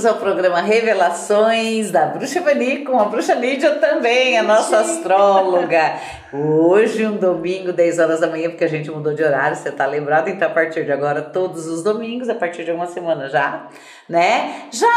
Bem-vindos ao programa Revelações da Bruxa Vani com a Bruxa Lídia também, a nossa astróloga. Hoje, um domingo, 10 horas da manhã, porque a gente mudou de horário, você tá lembrado? Então, a partir de agora, todos os domingos, a partir de uma semana já, né? Já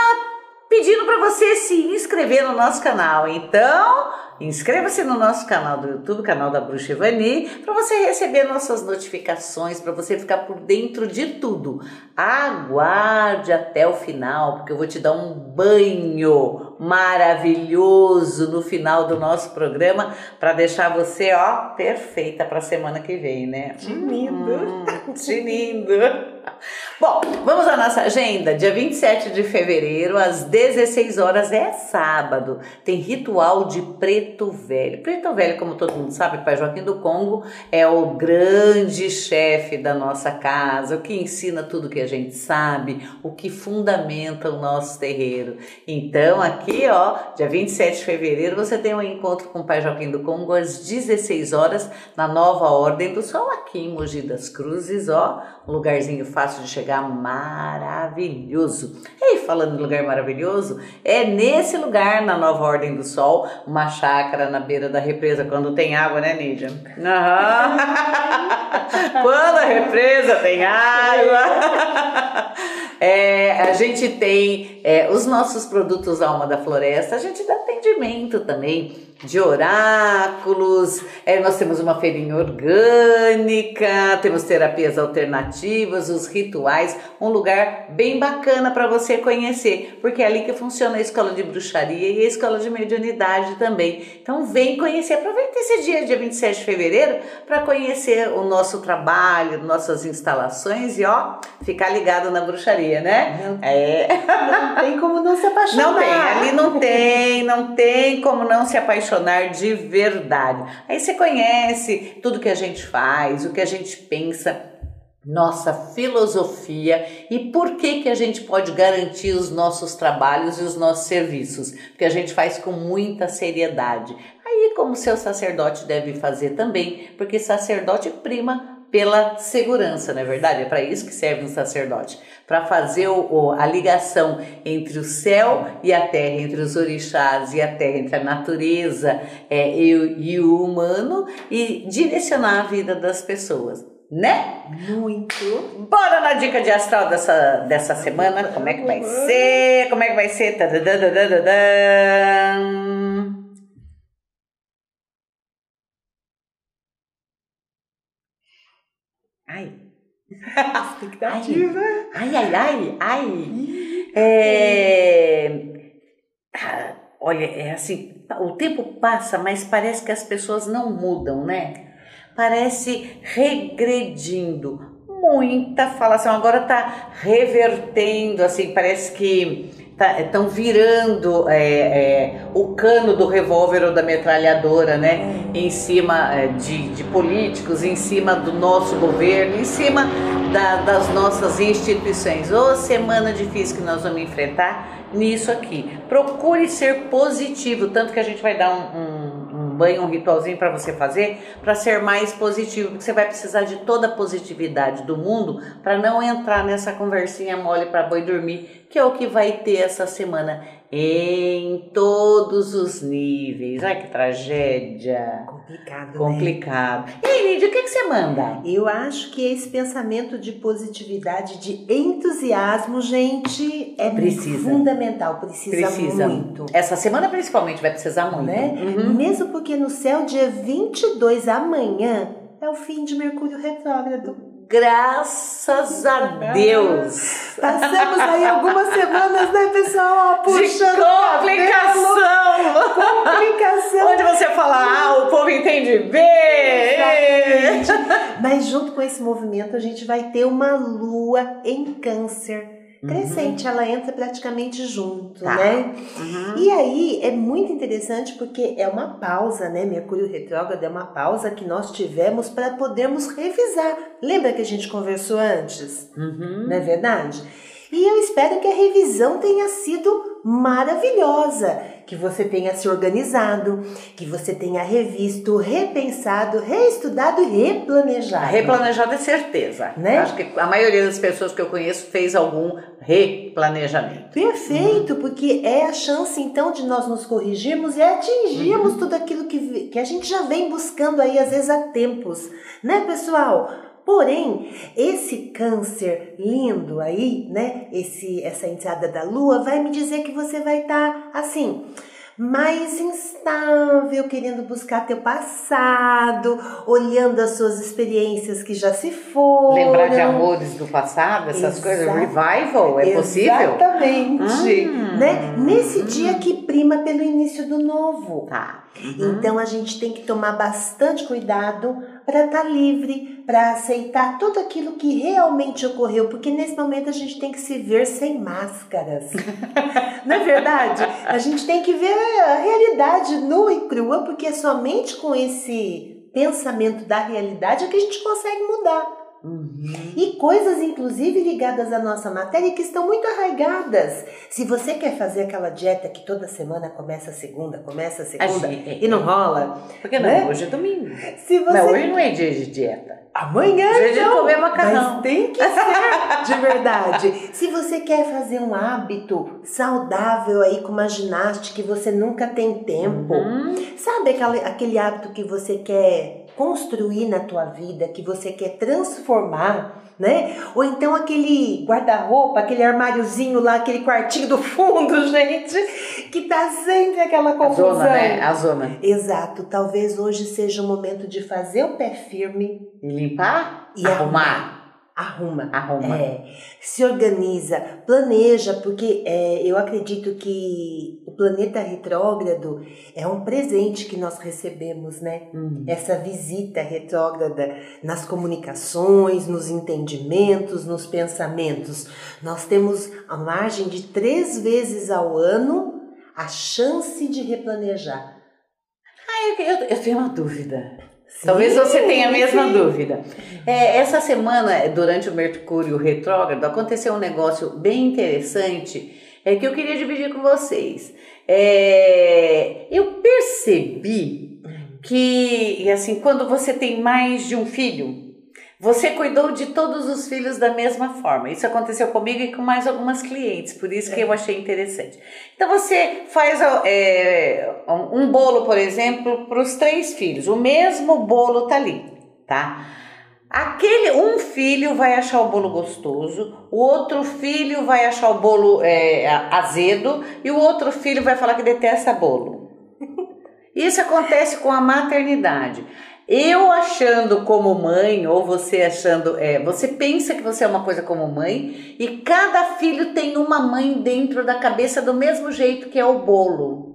pedindo para você se inscrever no nosso canal. Então, Inscreva-se no nosso canal do YouTube, canal da Bruxa Ivani, para você receber nossas notificações, para você ficar por dentro de tudo. Aguarde até o final, porque eu vou te dar um banho maravilhoso no final do nosso programa para deixar você, ó, perfeita para a semana que vem, né? Tinindo. Hum, tinindo. Bom, vamos à nossa agenda. Dia 27 de fevereiro, às 16 horas, é sábado. Tem ritual de preto velho. Preto velho, como todo mundo sabe, Pai Joaquim do Congo é o grande chefe da nossa casa, o que ensina tudo que a gente sabe, o que fundamenta o nosso terreiro. Então, aqui, ó, dia 27 de fevereiro, você tem um encontro com o Pai Joaquim do Congo às 16 horas na nova Ordem do Sol, aqui em Mogi das Cruzes, ó, um lugarzinho fácil de chegar, maravilhoso. E falando em lugar maravilhoso, é nesse lugar, na Nova Ordem do Sol, uma chácara na beira da represa, quando tem água, né, Nídia? Uhum. quando a represa tem água. É, a gente tem é, os nossos produtos Alma da Floresta, a gente dá atendimento também de oráculos, é, nós temos uma feirinha orgânica, temos terapias alternativas, os rituais, um lugar bem bacana para você conhecer, porque é ali que funciona a escola de bruxaria e a escola de mediunidade também. Então vem conhecer, aproveita esse dia, dia 27 de fevereiro, para conhecer o nosso trabalho, nossas instalações e ó, ficar ligado na bruxaria, né? Não, é. não tem como não se apaixonar. Não tem, ali não tem, não tem como não se apaixonar apaixonar de verdade. Aí você conhece tudo que a gente faz, o que a gente pensa, nossa filosofia e por que que a gente pode garantir os nossos trabalhos e os nossos serviços, porque a gente faz com muita seriedade. Aí como seu sacerdote deve fazer também, porque sacerdote prima pela segurança, não é verdade? É para isso que serve um sacerdote para fazer o, a ligação entre o céu e a terra, entre os orixás e a terra, entre a natureza é, e, e o humano e direcionar a vida das pessoas né? Muito. Bora na dica de astral dessa, dessa semana. Como é que vai ser? Como é que vai ser? Ai. Expectativa. Ai, ai, ai, ai. É... Ah, olha, é assim, o tempo passa, mas parece que as pessoas não mudam, né? Parece regredindo. Muita falação, agora tá revertendo, assim, parece que estão tá, virando é, é, o cano do revólver ou da metralhadora, né? Em cima é, de, de, políticos, em cima do nosso governo, em cima da, das nossas instituições. Ô, semana difícil que nós vamos enfrentar nisso aqui. Procure ser positivo, tanto que a gente vai dar um, um banho, um ritualzinho para você fazer, para ser mais positivo, porque você vai precisar de toda a positividade do mundo para não entrar nessa conversinha mole para boi dormir, que é o que vai ter essa semana em todos os níveis. Ai, que tragédia. Complicado, né? Complicado. Né? E aí, Lídia, o que, que você manda? Eu acho que esse pensamento de positividade, de entusiasmo, gente, é precisa. fundamental. Precisa, precisa muito. Essa semana, principalmente, vai precisar muito. Né? Uhum. Mesmo porque no céu, dia 22, amanhã, é o fim de Mercúrio retrógrado. Graças a Deus! Passamos aí algumas semanas, né, pessoal? Puxando De complicação! Complicação! Onde você fala ah, o povo entende bem! Exatamente. Mas junto com esse movimento, a gente vai ter uma lua em câncer crescente, uhum. ela entra praticamente junto, tá. né? Uhum. E aí é muito interessante porque é uma pausa, né? Mercúrio retrógrado é uma pausa que nós tivemos para podermos revisar. Lembra que a gente conversou antes? Uhum. Não é verdade? E eu espero que a revisão tenha sido maravilhosa, que você tenha se organizado, que você tenha revisto, repensado, reestudado e replanejado. Replanejado é certeza. Né? Acho que a maioria das pessoas que eu conheço fez algum replanejamento. Perfeito, uhum. porque é a chance então de nós nos corrigirmos e atingirmos uhum. tudo aquilo que, que a gente já vem buscando aí às vezes há tempos, né, pessoal? Porém, esse câncer lindo aí, né? Esse, essa entrada da lua vai me dizer que você vai estar tá, assim mais instável, querendo buscar teu passado, olhando as suas experiências que já se foram. Lembrar de amores do passado, essas Exato. coisas, revival, é possível? Exatamente. Hum. Né? Nesse dia que prima pelo início do novo. Tá. Uhum. Então a gente tem que tomar bastante cuidado para estar tá livre, para aceitar tudo aquilo que realmente ocorreu, porque nesse momento a gente tem que se ver sem máscaras. Não é verdade? A gente tem que ver a realidade nua e crua, porque é somente com esse pensamento da realidade é que a gente consegue mudar. Uhum. E coisas, inclusive, ligadas à nossa matéria que estão muito arraigadas. Se você quer fazer aquela dieta que toda semana começa a segunda, começa a segunda e não rola. Porque não, né? hoje é domingo. Se você... Não, hoje não é dia de dieta. Amanhã dia então, de comer macarrão. Mas tem que ser de verdade. Se você quer fazer um hábito saudável aí com uma ginástica que você nunca tem tempo, uhum. sabe aquele, aquele hábito que você quer construir na tua vida, que você quer transformar, né? Ou então aquele guarda-roupa, aquele armáriozinho lá, aquele quartinho do fundo, gente, que tá sempre aquela confusão. A zona, né? A zona. Exato. Talvez hoje seja o momento de fazer o pé firme. E limpar? E arrumar arruma. Arruma. É, se organiza, planeja, porque é, eu acredito que o planeta retrógrado é um presente que nós recebemos, né? Uhum. Essa visita retrógrada nas comunicações, nos entendimentos, nos pensamentos. Nós temos a margem de três vezes ao ano a chance de replanejar. Ah, eu, eu, eu tenho uma dúvida. Talvez você tenha a mesma sim. dúvida. É, essa semana, durante o Mercúrio retrógrado, aconteceu um negócio bem interessante é, que eu queria dividir com vocês. É, eu percebi que, assim, quando você tem mais de um filho, você cuidou de todos os filhos da mesma forma. Isso aconteceu comigo e com mais algumas clientes, por isso que eu achei interessante. Então você faz é, um bolo, por exemplo, para os três filhos. O mesmo bolo tá ali, tá? Aquele um filho vai achar o bolo gostoso, o outro filho vai achar o bolo é, azedo e o outro filho vai falar que detesta bolo. Isso acontece com a maternidade. Eu achando como mãe, ou você achando, é, você pensa que você é uma coisa como mãe, e cada filho tem uma mãe dentro da cabeça do mesmo jeito que é o bolo.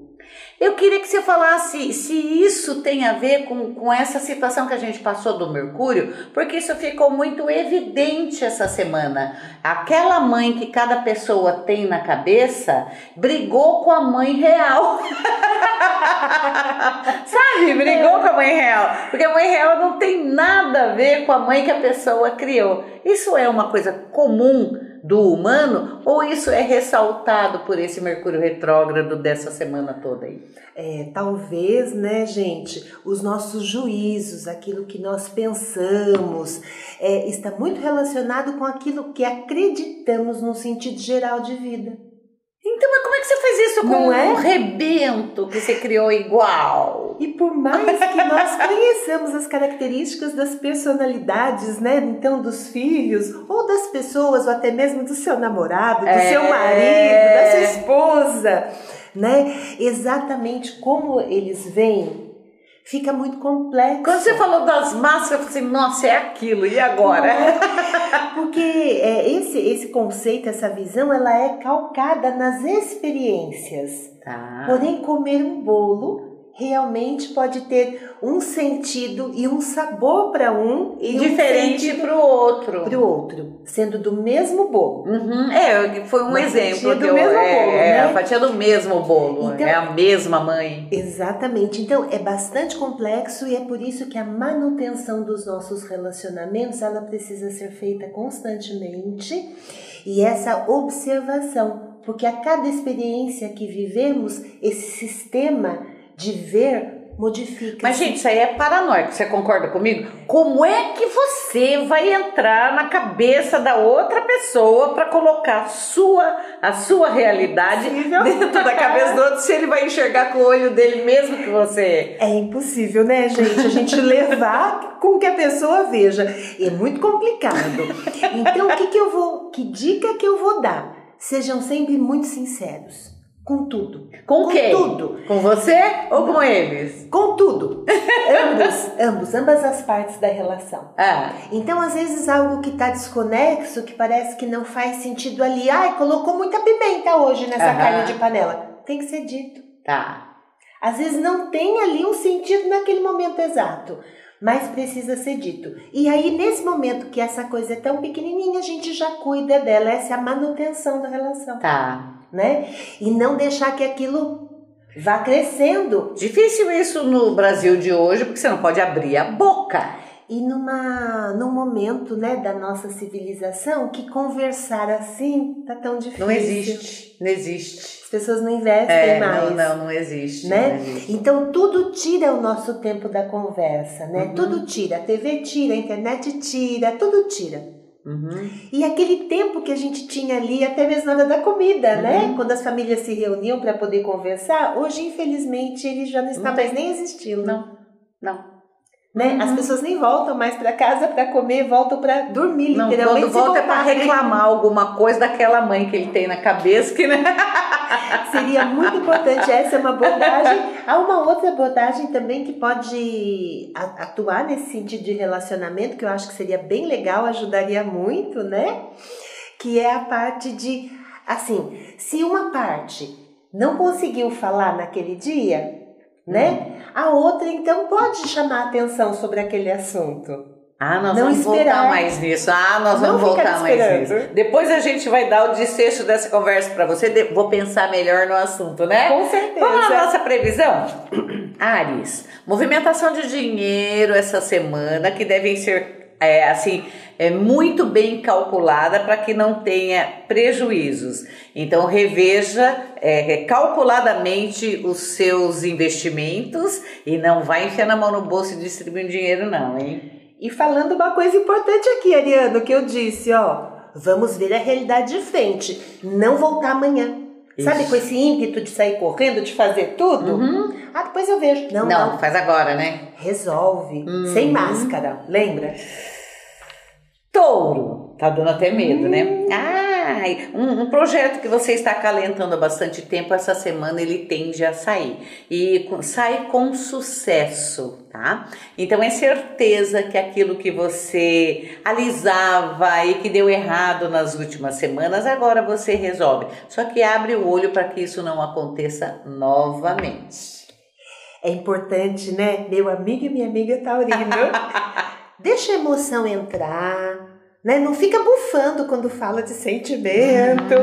Eu queria que você falasse se isso tem a ver com, com essa situação que a gente passou do Mercúrio, porque isso ficou muito evidente essa semana. Aquela mãe que cada pessoa tem na cabeça brigou com a mãe real. Sabe? Brigou com a mãe real. Porque a mãe real não tem nada a ver com a mãe que a pessoa criou. Isso é uma coisa comum do humano ou isso é ressaltado por esse Mercúrio retrógrado dessa semana toda aí? É, talvez, né, gente, os nossos juízos, aquilo que nós pensamos, é, está muito relacionado com aquilo que acreditamos no sentido geral de vida. Então, mas como é que você faz isso com Não é? um rebento que você criou igual? E por mais que nós conheçamos as características das personalidades, né? Então, dos filhos, ou das pessoas, ou até mesmo do seu namorado, do é... seu marido, da sua esposa, né? Exatamente como eles vêm fica muito complexo. Quando você falou das máscaras, eu falei assim, nossa, é aquilo, e agora? É? Porque é, esse, esse conceito, essa visão, ela é calcada nas experiências. Tá. Porém, comer um bolo realmente pode ter um sentido e um sabor para um e, e diferente um para o outro. Para o outro, sendo do mesmo bolo. Uhum. É, foi um Uma exemplo do eu, mesmo é, bolo, é, né? a fatia do mesmo bolo, então, é a mesma mãe. Exatamente. Então é bastante complexo e é por isso que a manutenção dos nossos relacionamentos ela precisa ser feita constantemente e essa observação, porque a cada experiência que vivemos, esse sistema de ver modifica. Mas, gente, isso aí é paranoico, você concorda comigo? Como é que você vai entrar na cabeça da outra pessoa para colocar a sua, a sua realidade Impossível. dentro da cabeça do outro se ele vai enxergar com o olho dele mesmo que você? É impossível, né, gente? A gente levar com que a pessoa veja. É muito complicado. Então, o que, que eu vou. Que dica que eu vou dar? Sejam sempre muito sinceros. Com tudo. Com, Com quem? tudo. Com você ou com eles? Com tudo. ambos, ambos, ambas as partes da relação. Ah, Então, às vezes, algo que está desconexo, que parece que não faz sentido ali. Ai, colocou muita pimenta hoje nessa Aham. carne de panela. Tem que ser dito. tá. Às vezes não tem ali um sentido naquele momento exato, mas precisa ser dito. E aí, nesse momento que essa coisa é tão pequenininha, a gente já cuida dela. Essa é a manutenção da relação, Tá. Né? E não deixar que aquilo vá crescendo. Difícil isso no Brasil de hoje, porque você não pode abrir a boca. E numa, num momento né, da nossa civilização que conversar assim tá tão difícil. Não existe. Não existe. As pessoas não investem É, mais. não, não, não existe. né? Não existe. Então tudo tira o nosso tempo da conversa, né? Uhum. Tudo tira, a TV tira, a internet tira, tudo tira. Uhum. E aquele tempo que a gente tinha ali, até mesmo na hora da comida, né? Uhum. Quando as famílias se reuniam para poder conversar, hoje infelizmente ele já não está mais nem existindo, Não, não. Né? Uhum. As pessoas nem voltam mais para casa para comer, voltam para dormir, Não, literalmente. quando volta é voltarem. reclamar alguma coisa daquela mãe que ele tem na cabeça que, né? Seria muito importante. Essa é uma abordagem. Há uma outra abordagem também que pode atuar nesse sentido de relacionamento, que eu acho que seria bem legal, ajudaria muito, né? Que é a parte de, assim, se uma parte não conseguiu falar naquele dia, né? A outra então pode chamar atenção sobre aquele assunto. Ah, nós Não vamos esperar. voltar mais nisso. Ah, nós Não vamos voltar mais nisso. Depois a gente vai dar o desfecho dessa conversa pra você. Vou pensar melhor no assunto, né? Com certeza. Vamos à nossa previsão? Ares, movimentação de dinheiro essa semana que devem ser é, assim é, muito bem calculada para que não tenha prejuízos. Então reveja é, calculadamente os seus investimentos e não vai enfiar na mão no bolso e distribuir dinheiro não, hein? E falando uma coisa importante aqui, Ariano, que eu disse, ó, vamos ver a realidade de frente, não voltar amanhã. Sabe, Isso. com esse ímpeto de sair correndo, de fazer tudo? Uhum. Ah, depois eu vejo. Não, não. Não, faz agora, né? Resolve. Uhum. Sem máscara, lembra? Touro, tá dando até medo, né? Ai, um, um projeto que você está acalentando há bastante tempo, essa semana ele tende a sair. E sai com sucesso, tá? Então é certeza que aquilo que você alisava e que deu errado nas últimas semanas, agora você resolve. Só que abre o olho para que isso não aconteça novamente. É importante, né? Meu amigo e minha amiga Taurino. Deixa a emoção entrar, né? Não fica bufando quando fala de sentimento.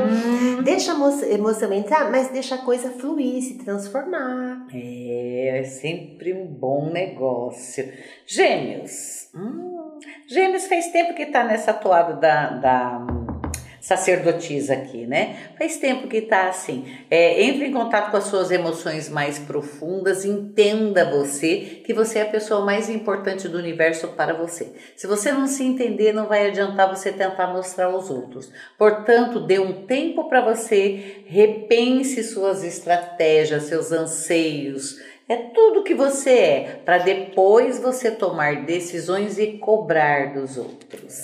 Deixa a emo- emoção entrar, mas deixa a coisa fluir, se transformar. É, é sempre um bom negócio. Gêmeos. Hum, gêmeos faz tempo que tá nessa toada da, da sacerdotisa aqui, né? Faz tempo que tá assim. É, entre em contato com as suas emoções mais profundas, entenda você que você é a pessoa mais importante do universo para você. Se você não se entender, não vai adiantar você tentar mostrar aos outros. Portanto, dê um tempo para você, repense suas estratégias, seus anseios, é tudo que você é, para depois você tomar decisões e cobrar dos outros.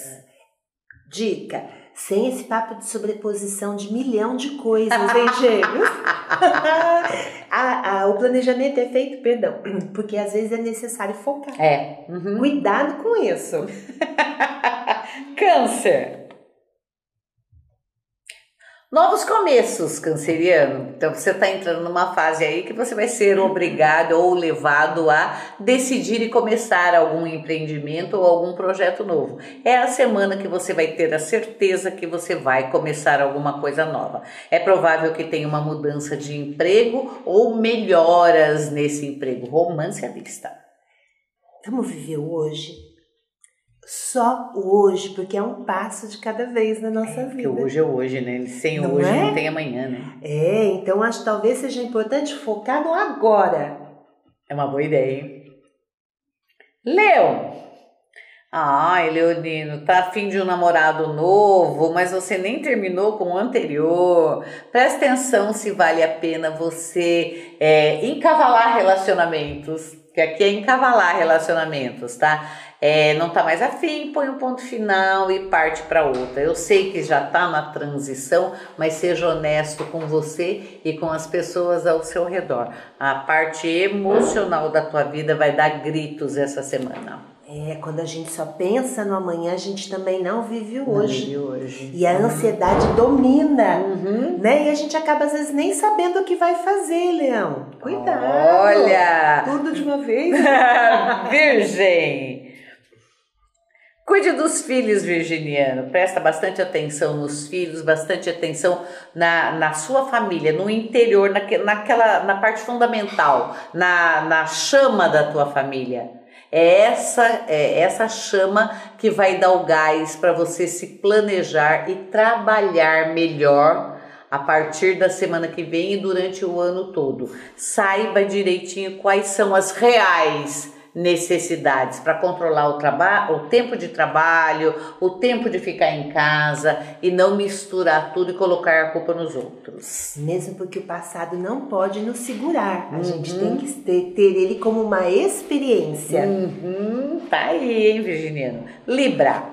Dica: sem esse papo de sobreposição de milhão de coisas, hein, gêmeos? A- a- o planejamento é feito, perdão, porque às vezes é necessário focar. É. uhum. Cuidado com isso. Câncer. Novos começos, canceriano. Então você está entrando numa fase aí que você vai ser obrigado ou levado a decidir e começar algum empreendimento ou algum projeto novo. É a semana que você vai ter a certeza que você vai começar alguma coisa nova. É provável que tenha uma mudança de emprego ou melhoras nesse emprego. Romance à vista. Vamos viver hoje só hoje, porque é um passo de cada vez na nossa é, vida. Porque hoje é hoje, né? Sem não hoje é? não tem amanhã, né? É, então acho que talvez seja importante focar no agora. É uma boa ideia, hein? Leo! Ai, Leonino, tá afim de um namorado novo, mas você nem terminou com o anterior. Presta atenção se vale a pena você é, encavalar relacionamentos, que aqui é encavalar relacionamentos, tá? É, não tá mais afim, põe um ponto final e parte para outra. Eu sei que já tá na transição, mas seja honesto com você e com as pessoas ao seu redor. A parte emocional da tua vida vai dar gritos essa semana. É, quando a gente só pensa no amanhã, a gente também não vive o hoje. Não vive hoje. E a ansiedade domina, uhum. né? E a gente acaba às vezes nem sabendo o que vai fazer, Leão. Cuidado. Olha! Tudo de uma vez. Virgem! Cuide dos filhos, virginiano. Presta bastante atenção nos filhos, bastante atenção na, na sua família, no interior, naque, naquela, na parte fundamental, na, na chama da tua família. É essa, é essa chama que vai dar o gás para você se planejar e trabalhar melhor a partir da semana que vem e durante o ano todo. Saiba direitinho quais são as reais necessidades para controlar o trabalho, o tempo de trabalho, o tempo de ficar em casa e não misturar tudo e colocar a culpa nos outros. Mesmo porque o passado não pode nos segurar, a uhum. gente tem que ter, ter, ele como uma experiência. Uhum. Tá aí, hein, Virginiano? Libra.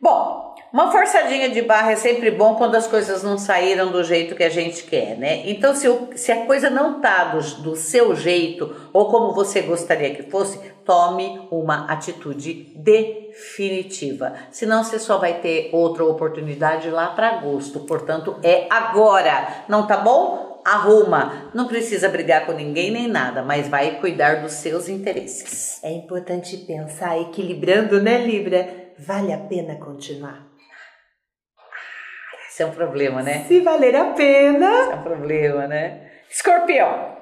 Bom, uma forçadinha de barra é sempre bom quando as coisas não saíram do jeito que a gente quer, né? Então, se, o, se a coisa não tá do, do seu jeito ou como você gostaria que fosse, tome uma atitude definitiva. Senão, você só vai ter outra oportunidade lá para agosto. Portanto, é agora. Não tá bom? Arruma. Não precisa brigar com ninguém nem nada, mas vai cuidar dos seus interesses. É importante pensar equilibrando, né, Libra? Vale a pena continuar. Isso é um problema, né? Se valer a pena. Isso é um problema, né? Escorpião.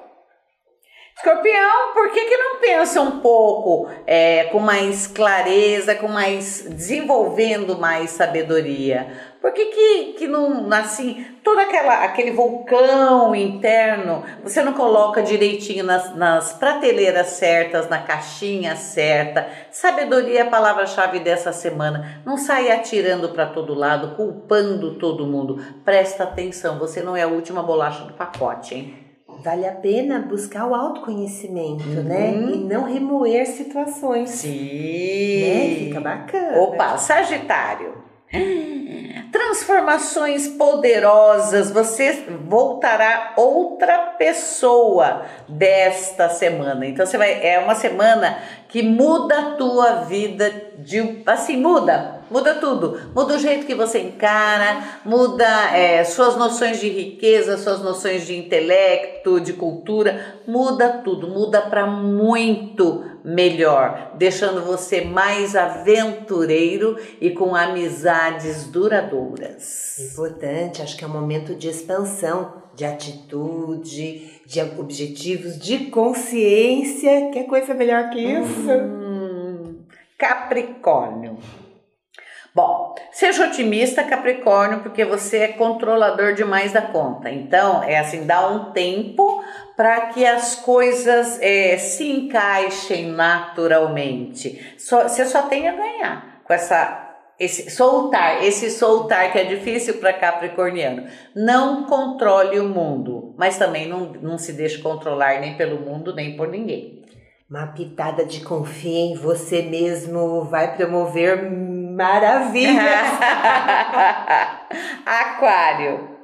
Escorpião, por que, que não pensa um pouco é, com mais clareza, com mais desenvolvendo mais sabedoria? Por que, que, que não, assim, todo aquela, aquele vulcão interno, você não coloca direitinho nas, nas prateleiras certas, na caixinha certa? Sabedoria é a palavra-chave dessa semana. Não saia atirando para todo lado, culpando todo mundo. Presta atenção, você não é a última bolacha do pacote, hein? vale a pena buscar o autoconhecimento, né? uhum. né? E não remoer situações. Sim. Né? Fica bacana. Opa, Sagitário. Transformações poderosas, você voltará outra pessoa desta semana. Então você vai é uma semana que muda a tua vida de assim muda, muda tudo, muda o jeito que você encara, muda é, suas noções de riqueza, suas noções de intelecto, de cultura, muda tudo, muda para muito melhor, deixando você mais aventureiro e com amizades duradouras. Importante, acho que é um momento de expansão, de atitude, de objetivos, de consciência. Que coisa melhor que isso? Hum, Capricórnio. Bom, seja otimista, Capricórnio, porque você é controlador demais da conta. Então, é assim, dá um tempo para que as coisas é, se encaixem naturalmente. Só, você só tem a ganhar com essa esse soltar, esse soltar que é difícil para Capricorniano. Não controle o mundo, mas também não, não se deixe controlar nem pelo mundo nem por ninguém. Uma pitada de confia em você mesmo vai promover maravilhas. Aquário.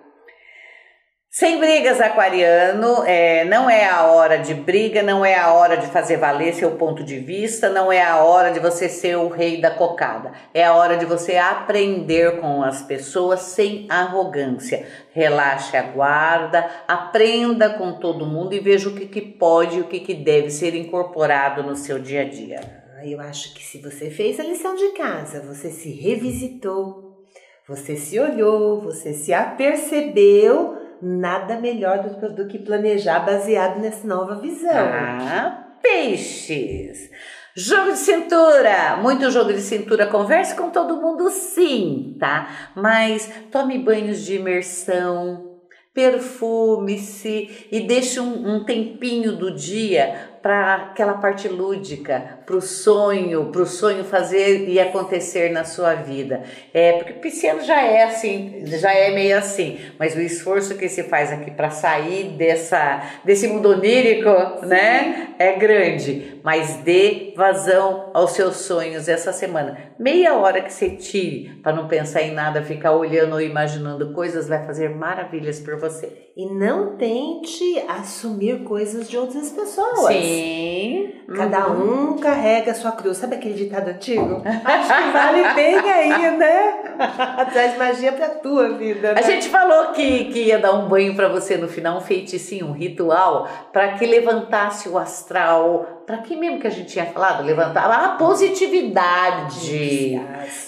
Sem brigas, aquariano, é, não é a hora de briga, não é a hora de fazer valer seu ponto de vista, não é a hora de você ser o rei da cocada. É a hora de você aprender com as pessoas sem arrogância. Relaxe a guarda, aprenda com todo mundo e veja o que, que pode e o que, que deve ser incorporado no seu dia a dia. Eu acho que se você fez a lição de casa, você se revisitou, você se olhou, você se apercebeu nada melhor do, do que planejar baseado nessa nova visão. Ah, peixes! Jogo de cintura, muito jogo de cintura. Converse com todo mundo, sim, tá? Mas tome banhos de imersão, perfume-se e deixe um, um tempinho do dia para aquela parte lúdica, para o sonho, para o sonho fazer e acontecer na sua vida. É porque pisciano já é assim, já é meio assim, mas o esforço que se faz aqui para sair dessa desse mundo onírico, Sim. né, é grande. Mas dê vazão aos seus sonhos essa semana. Meia hora que você tire para não pensar em nada, ficar olhando ou imaginando coisas, vai fazer maravilhas por você. E não tente assumir coisas de outras pessoas. Sim. Cada uhum. um carrega a sua cruz. Sabe aquele ditado antigo? Acho que vale bem aí, né? Traz magia pra tua vida. Né? A gente falou que, que ia dar um banho para você no final, um feiticinho, um ritual, para que levantasse o astral, para que mesmo que a gente tinha falado? Levantar a positividade.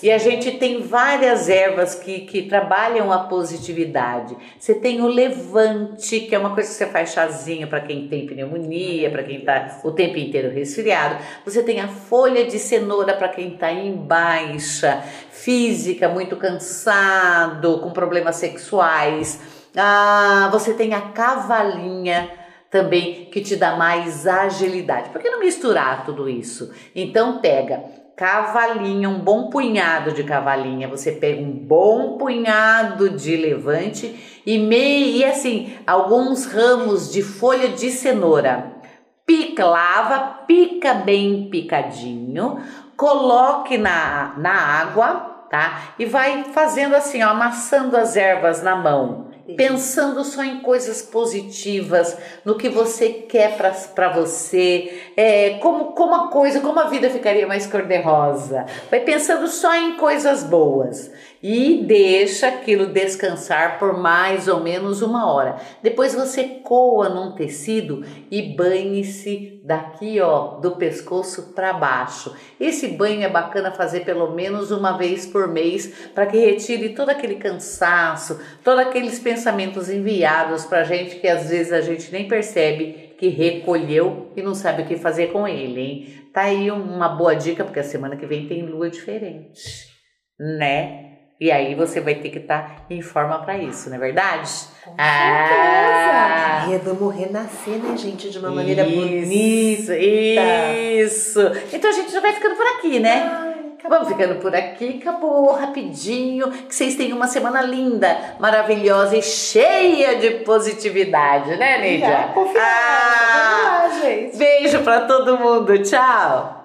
E a gente tem várias ervas que, que trabalham a positividade. Você tem o levante, que é uma coisa que você faz chazinho para quem tem pneumonia, para quem está o tempo inteiro resfriado. Você tem a folha de cenoura para quem está em baixa física, muito cansado, com problemas sexuais. Ah, você tem a cavalinha também que te dá mais agilidade. Por que não misturar tudo isso? Então pega cavalinha, um bom punhado de cavalinha, você pega um bom punhado de levante e meio e assim, alguns ramos de folha de cenoura. Pica, lava, pica bem picadinho, coloque na, na água, tá? E vai fazendo assim, ó, amassando as ervas na mão pensando só em coisas positivas, no que você quer para você, é, como, como a coisa, como a vida ficaria mais cor-de-rosa. Vai pensando só em coisas boas e deixa aquilo descansar por mais ou menos uma hora. Depois você coa num tecido e banhe-se daqui, ó, do pescoço para baixo. Esse banho é bacana fazer pelo menos uma vez por mês para que retire todo aquele cansaço, todos aqueles pensamentos enviados para gente que às vezes a gente nem percebe que recolheu e não sabe o que fazer com ele, hein? Tá aí uma boa dica porque a semana que vem tem lua diferente, né? E aí você vai ter que estar tá em forma para isso, não é verdade? Com ah, certeza. vamos renascer, né, gente, de uma maneira isso, bonita. Isso. Então a gente já vai ficando por aqui, né? Ai, vamos ficando por aqui, acabou rapidinho. Que vocês tenham uma semana linda, maravilhosa e cheia de positividade, né, Lídia? ah, ah, beijo para todo mundo. Tchau.